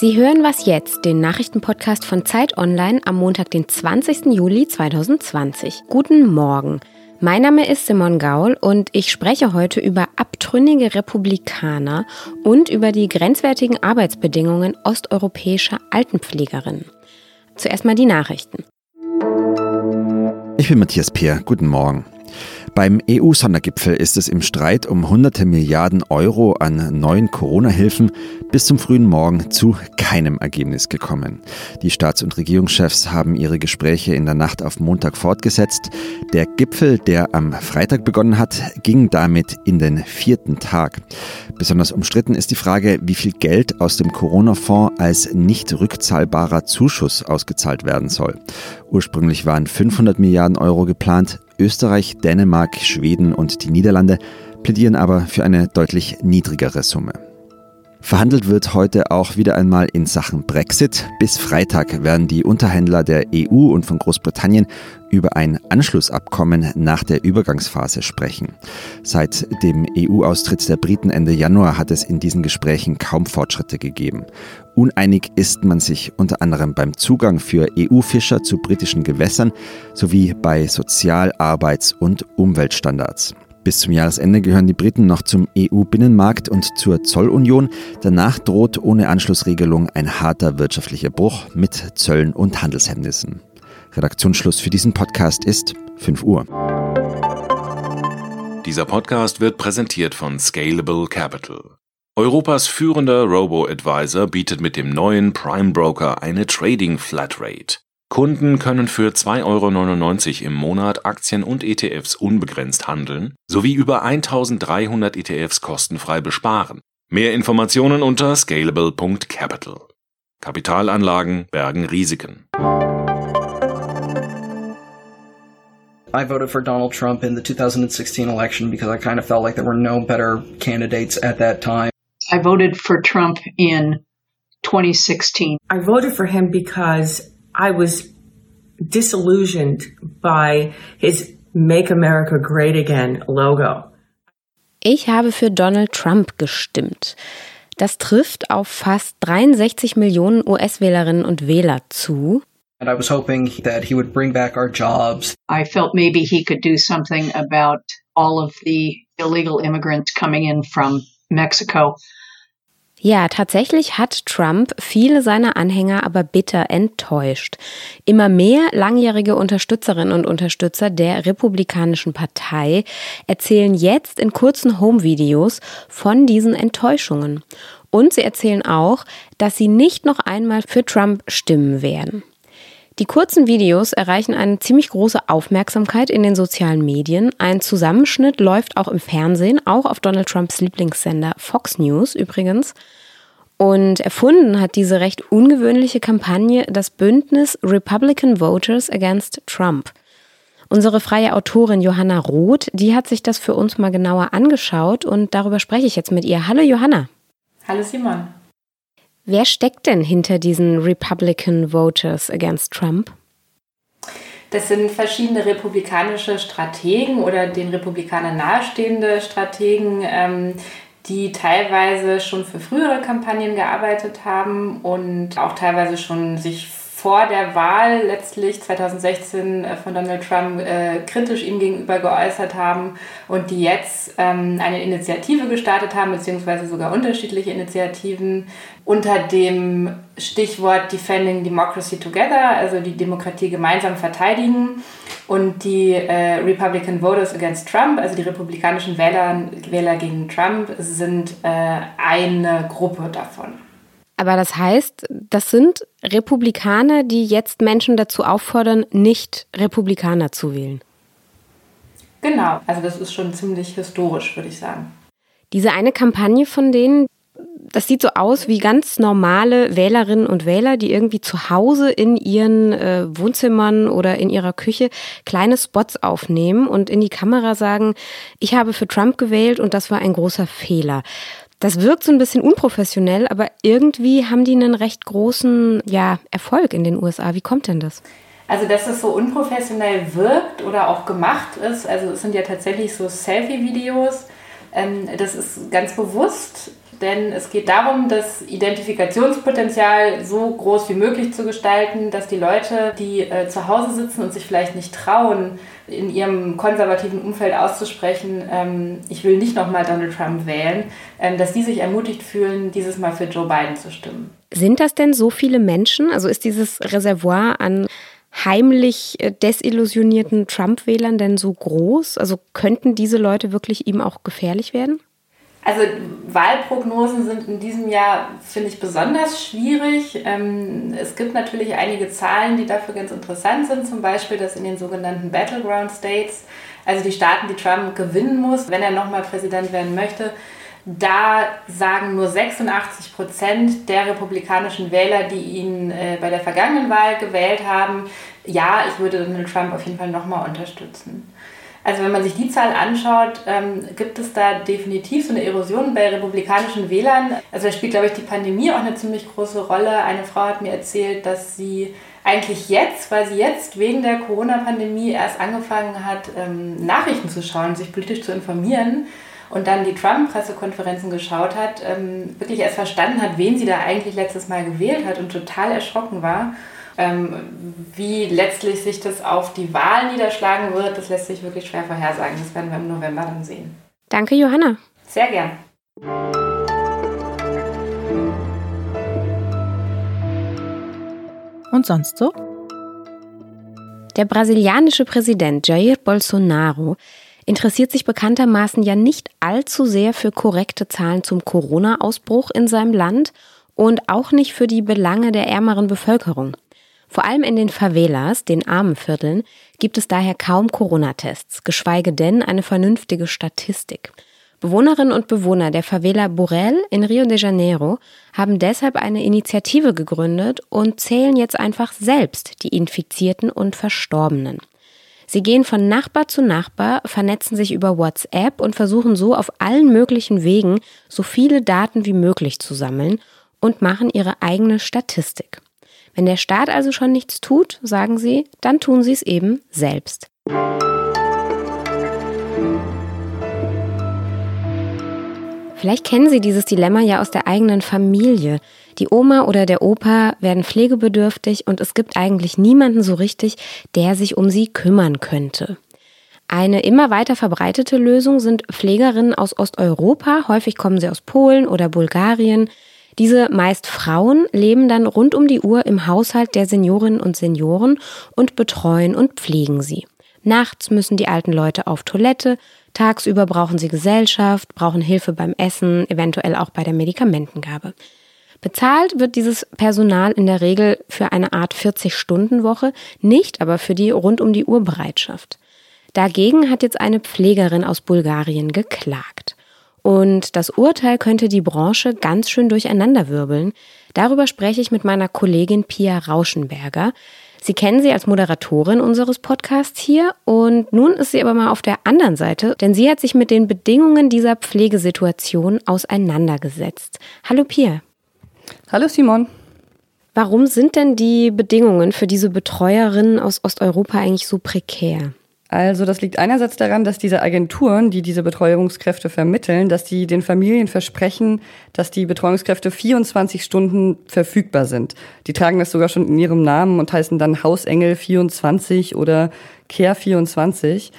Sie hören was jetzt, den Nachrichtenpodcast von Zeit Online am Montag, den 20. Juli 2020. Guten Morgen. Mein Name ist Simon Gaul und ich spreche heute über abtrünnige Republikaner und über die grenzwertigen Arbeitsbedingungen osteuropäischer Altenpflegerinnen. Zuerst mal die Nachrichten. Ich bin Matthias Peer. Guten Morgen. Beim EU-Sondergipfel ist es im Streit um hunderte Milliarden Euro an neuen Corona-Hilfen bis zum frühen Morgen zu keinem Ergebnis gekommen. Die Staats- und Regierungschefs haben ihre Gespräche in der Nacht auf Montag fortgesetzt. Der Gipfel, der am Freitag begonnen hat, ging damit in den vierten Tag. Besonders umstritten ist die Frage, wie viel Geld aus dem Corona-Fonds als nicht rückzahlbarer Zuschuss ausgezahlt werden soll. Ursprünglich waren 500 Milliarden Euro geplant, Österreich, Dänemark, Schweden und die Niederlande plädieren aber für eine deutlich niedrigere Summe. Verhandelt wird heute auch wieder einmal in Sachen Brexit. Bis Freitag werden die Unterhändler der EU und von Großbritannien über ein Anschlussabkommen nach der Übergangsphase sprechen. Seit dem EU-Austritt der Briten Ende Januar hat es in diesen Gesprächen kaum Fortschritte gegeben. Uneinig ist man sich unter anderem beim Zugang für EU-Fischer zu britischen Gewässern sowie bei Sozial-, Arbeits- und Umweltstandards. Bis zum Jahresende gehören die Briten noch zum EU-Binnenmarkt und zur Zollunion. Danach droht ohne Anschlussregelung ein harter wirtschaftlicher Bruch mit Zöllen und Handelshemmnissen. Redaktionsschluss für diesen Podcast ist 5 Uhr. Dieser Podcast wird präsentiert von Scalable Capital. Europas führender Robo-Advisor bietet mit dem neuen Prime Broker eine Trading Flatrate. Kunden können für 2,99 Euro im Monat Aktien und ETFs unbegrenzt handeln sowie über 1300 ETFs kostenfrei besparen. Mehr Informationen unter scalable.capital. Kapitalanlagen bergen Risiken. I voted for Donald Trump in the 2016 election because I kind of felt like there were no better candidates at that time. I voted for Trump in 2016. I voted for him because I was disillusioned by his Make America Great Again logo. Ich habe für Donald Trump gestimmt. Das trifft auf fast 63 Millionen US-Wählerinnen und Wähler zu. And I was hoping that he would bring back our jobs. I felt maybe he could do something about all of the illegal immigrants coming in from Mexico. Ja, tatsächlich hat Trump viele seiner Anhänger aber bitter enttäuscht. Immer mehr langjährige Unterstützerinnen und Unterstützer der Republikanischen Partei erzählen jetzt in kurzen Home-Videos von diesen Enttäuschungen. Und sie erzählen auch, dass sie nicht noch einmal für Trump stimmen werden. Die kurzen Videos erreichen eine ziemlich große Aufmerksamkeit in den sozialen Medien. Ein Zusammenschnitt läuft auch im Fernsehen, auch auf Donald Trumps Lieblingssender Fox News übrigens. Und erfunden hat diese recht ungewöhnliche Kampagne das Bündnis Republican Voters Against Trump. Unsere freie Autorin Johanna Roth, die hat sich das für uns mal genauer angeschaut und darüber spreche ich jetzt mit ihr. Hallo Johanna. Hallo Simon. Wer steckt denn hinter diesen Republican Voters Against Trump? Das sind verschiedene republikanische Strategen oder den Republikanern nahestehende Strategen, ähm, die teilweise schon für frühere Kampagnen gearbeitet haben und auch teilweise schon sich vor der Wahl letztlich 2016 äh, von Donald Trump äh, kritisch ihm gegenüber geäußert haben und die jetzt ähm, eine Initiative gestartet haben, beziehungsweise sogar unterschiedliche Initiativen unter dem Stichwort Defending Democracy Together, also die Demokratie gemeinsam verteidigen. Und die äh, Republican Voters Against Trump, also die republikanischen Wähler, Wähler gegen Trump, sind äh, eine Gruppe davon. Aber das heißt, das sind Republikaner, die jetzt Menschen dazu auffordern, nicht Republikaner zu wählen. Genau, also das ist schon ziemlich historisch, würde ich sagen. Diese eine Kampagne von denen, das sieht so aus wie ganz normale Wählerinnen und Wähler, die irgendwie zu Hause in ihren äh, Wohnzimmern oder in ihrer Küche kleine Spots aufnehmen und in die Kamera sagen, ich habe für Trump gewählt und das war ein großer Fehler. Das wirkt so ein bisschen unprofessionell, aber irgendwie haben die einen recht großen ja, Erfolg in den USA. Wie kommt denn das? Also, dass es so unprofessionell wirkt oder auch gemacht ist, also es sind ja tatsächlich so Selfie-Videos, ähm, das ist ganz bewusst denn es geht darum, das Identifikationspotenzial so groß wie möglich zu gestalten, dass die Leute, die äh, zu Hause sitzen und sich vielleicht nicht trauen, in ihrem konservativen Umfeld auszusprechen, ähm, ich will nicht nochmal Donald Trump wählen, ähm, dass die sich ermutigt fühlen, dieses Mal für Joe Biden zu stimmen. Sind das denn so viele Menschen? Also ist dieses Reservoir an heimlich äh, desillusionierten Trump-Wählern denn so groß? Also könnten diese Leute wirklich ihm auch gefährlich werden? Also Wahlprognosen sind in diesem Jahr, finde ich, besonders schwierig. Ähm, es gibt natürlich einige Zahlen, die dafür ganz interessant sind, zum Beispiel, dass in den sogenannten Battleground States, also die Staaten, die Trump gewinnen muss, wenn er nochmal Präsident werden möchte, da sagen nur 86 Prozent der republikanischen Wähler, die ihn äh, bei der vergangenen Wahl gewählt haben, ja, ich würde Donald Trump auf jeden Fall nochmal unterstützen. Also wenn man sich die Zahl anschaut, ähm, gibt es da definitiv so eine Erosion bei republikanischen Wählern. Also da spielt, glaube ich, die Pandemie auch eine ziemlich große Rolle. Eine Frau hat mir erzählt, dass sie eigentlich jetzt, weil sie jetzt wegen der Corona-Pandemie erst angefangen hat, ähm, Nachrichten zu schauen, sich politisch zu informieren und dann die Trump-Pressekonferenzen geschaut hat, ähm, wirklich erst verstanden hat, wen sie da eigentlich letztes Mal gewählt hat und total erschrocken war. Ähm, wie letztlich sich das auf die Wahl niederschlagen wird, das lässt sich wirklich schwer vorhersagen. Das werden wir im November dann sehen. Danke, Johanna. Sehr gern. Und sonst so? Der brasilianische Präsident Jair Bolsonaro interessiert sich bekanntermaßen ja nicht allzu sehr für korrekte Zahlen zum Corona-Ausbruch in seinem Land und auch nicht für die Belange der ärmeren Bevölkerung. Vor allem in den Favelas, den armen Vierteln, gibt es daher kaum Corona-Tests, geschweige denn eine vernünftige Statistik. Bewohnerinnen und Bewohner der Favela Burel in Rio de Janeiro haben deshalb eine Initiative gegründet und zählen jetzt einfach selbst die Infizierten und Verstorbenen. Sie gehen von Nachbar zu Nachbar, vernetzen sich über WhatsApp und versuchen so auf allen möglichen Wegen so viele Daten wie möglich zu sammeln und machen ihre eigene Statistik. Wenn der Staat also schon nichts tut, sagen sie, dann tun sie es eben selbst. Vielleicht kennen Sie dieses Dilemma ja aus der eigenen Familie. Die Oma oder der Opa werden pflegebedürftig und es gibt eigentlich niemanden so richtig, der sich um sie kümmern könnte. Eine immer weiter verbreitete Lösung sind Pflegerinnen aus Osteuropa, häufig kommen sie aus Polen oder Bulgarien, diese meist Frauen leben dann rund um die Uhr im Haushalt der Seniorinnen und Senioren und betreuen und pflegen sie. Nachts müssen die alten Leute auf Toilette, tagsüber brauchen sie Gesellschaft, brauchen Hilfe beim Essen, eventuell auch bei der Medikamentengabe. Bezahlt wird dieses Personal in der Regel für eine Art 40-Stunden-Woche, nicht aber für die rund um die Uhr Bereitschaft. Dagegen hat jetzt eine Pflegerin aus Bulgarien geklagt. Und das Urteil könnte die Branche ganz schön durcheinanderwirbeln. Darüber spreche ich mit meiner Kollegin Pia Rauschenberger. Sie kennen sie als Moderatorin unseres Podcasts hier und nun ist sie aber mal auf der anderen Seite, denn sie hat sich mit den Bedingungen dieser Pflegesituation auseinandergesetzt. Hallo Pia. Hallo Simon. Warum sind denn die Bedingungen für diese Betreuerinnen aus Osteuropa eigentlich so prekär? Also das liegt einerseits daran, dass diese Agenturen, die diese Betreuungskräfte vermitteln, dass die den Familien versprechen, dass die Betreuungskräfte 24 Stunden verfügbar sind. Die tragen das sogar schon in ihrem Namen und heißen dann Hausengel 24 oder Care 24.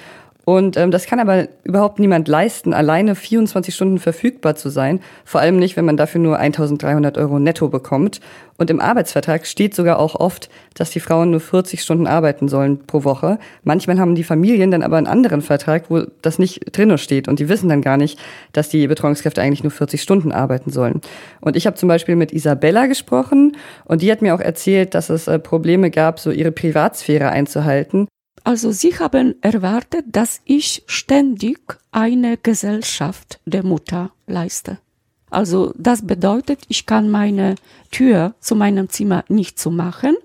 Und ähm, das kann aber überhaupt niemand leisten, alleine 24 Stunden verfügbar zu sein. Vor allem nicht, wenn man dafür nur 1300 Euro netto bekommt. Und im Arbeitsvertrag steht sogar auch oft, dass die Frauen nur 40 Stunden arbeiten sollen pro Woche. Manchmal haben die Familien dann aber einen anderen Vertrag, wo das nicht drinne steht. Und die wissen dann gar nicht, dass die Betreuungskräfte eigentlich nur 40 Stunden arbeiten sollen. Und ich habe zum Beispiel mit Isabella gesprochen und die hat mir auch erzählt, dass es äh, Probleme gab, so ihre Privatsphäre einzuhalten. Also Sie haben erwartet, dass ich ständig eine Gesellschaft der Mutter leiste. Also das bedeutet, ich kann meine Tür zu meinem Zimmer nicht zu machen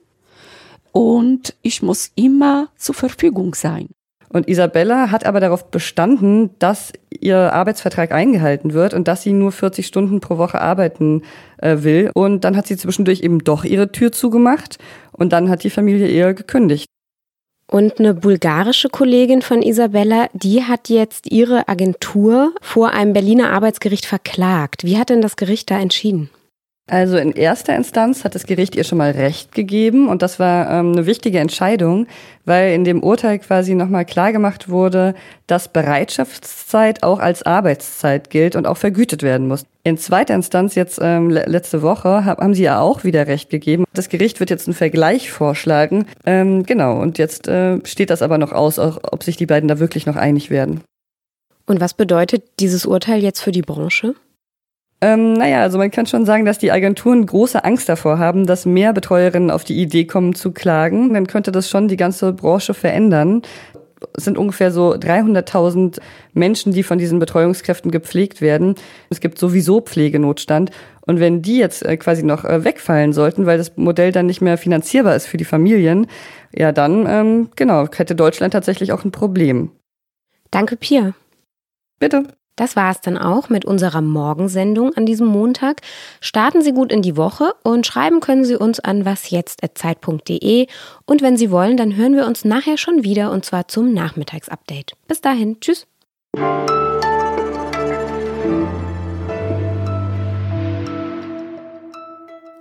und ich muss immer zur Verfügung sein. Und Isabella hat aber darauf bestanden, dass ihr Arbeitsvertrag eingehalten wird und dass sie nur 40 Stunden pro Woche arbeiten äh, will. Und dann hat sie zwischendurch eben doch ihre Tür zugemacht und dann hat die Familie eher gekündigt. Und eine bulgarische Kollegin von Isabella, die hat jetzt ihre Agentur vor einem Berliner Arbeitsgericht verklagt. Wie hat denn das Gericht da entschieden? Also in erster Instanz hat das Gericht ihr schon mal Recht gegeben und das war ähm, eine wichtige Entscheidung, weil in dem Urteil quasi nochmal klargemacht wurde, dass Bereitschaftszeit auch als Arbeitszeit gilt und auch vergütet werden muss. In zweiter Instanz jetzt ähm, letzte Woche haben sie ja auch wieder Recht gegeben. Das Gericht wird jetzt einen Vergleich vorschlagen. Ähm, genau, und jetzt äh, steht das aber noch aus, auch, ob sich die beiden da wirklich noch einig werden. Und was bedeutet dieses Urteil jetzt für die Branche? Ähm, naja, also man kann schon sagen, dass die Agenturen große Angst davor haben, dass mehr Betreuerinnen auf die Idee kommen zu klagen. Dann könnte das schon die ganze Branche verändern. Es sind ungefähr so 300.000 Menschen, die von diesen Betreuungskräften gepflegt werden. Es gibt sowieso Pflegenotstand. Und wenn die jetzt äh, quasi noch äh, wegfallen sollten, weil das Modell dann nicht mehr finanzierbar ist für die Familien, ja dann, ähm, genau, hätte Deutschland tatsächlich auch ein Problem. Danke, Pia. Bitte. Das war es dann auch mit unserer Morgensendung an diesem Montag. Starten Sie gut in die Woche und schreiben können Sie uns an wasjetzt.zeit.de. Und wenn Sie wollen, dann hören wir uns nachher schon wieder und zwar zum Nachmittagsupdate. Bis dahin, tschüss.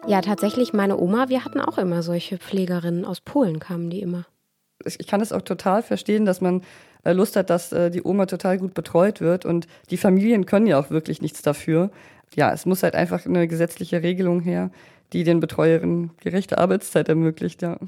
Ja, tatsächlich, meine Oma, wir hatten auch immer solche Pflegerinnen. Aus Polen kamen die immer. Ich kann es auch total verstehen, dass man äh, Lust hat, dass äh, die Oma total gut betreut wird. Und die Familien können ja auch wirklich nichts dafür. Ja, es muss halt einfach eine gesetzliche Regelung her, die den Betreuerinnen gerechte Arbeitszeit ermöglicht, ja.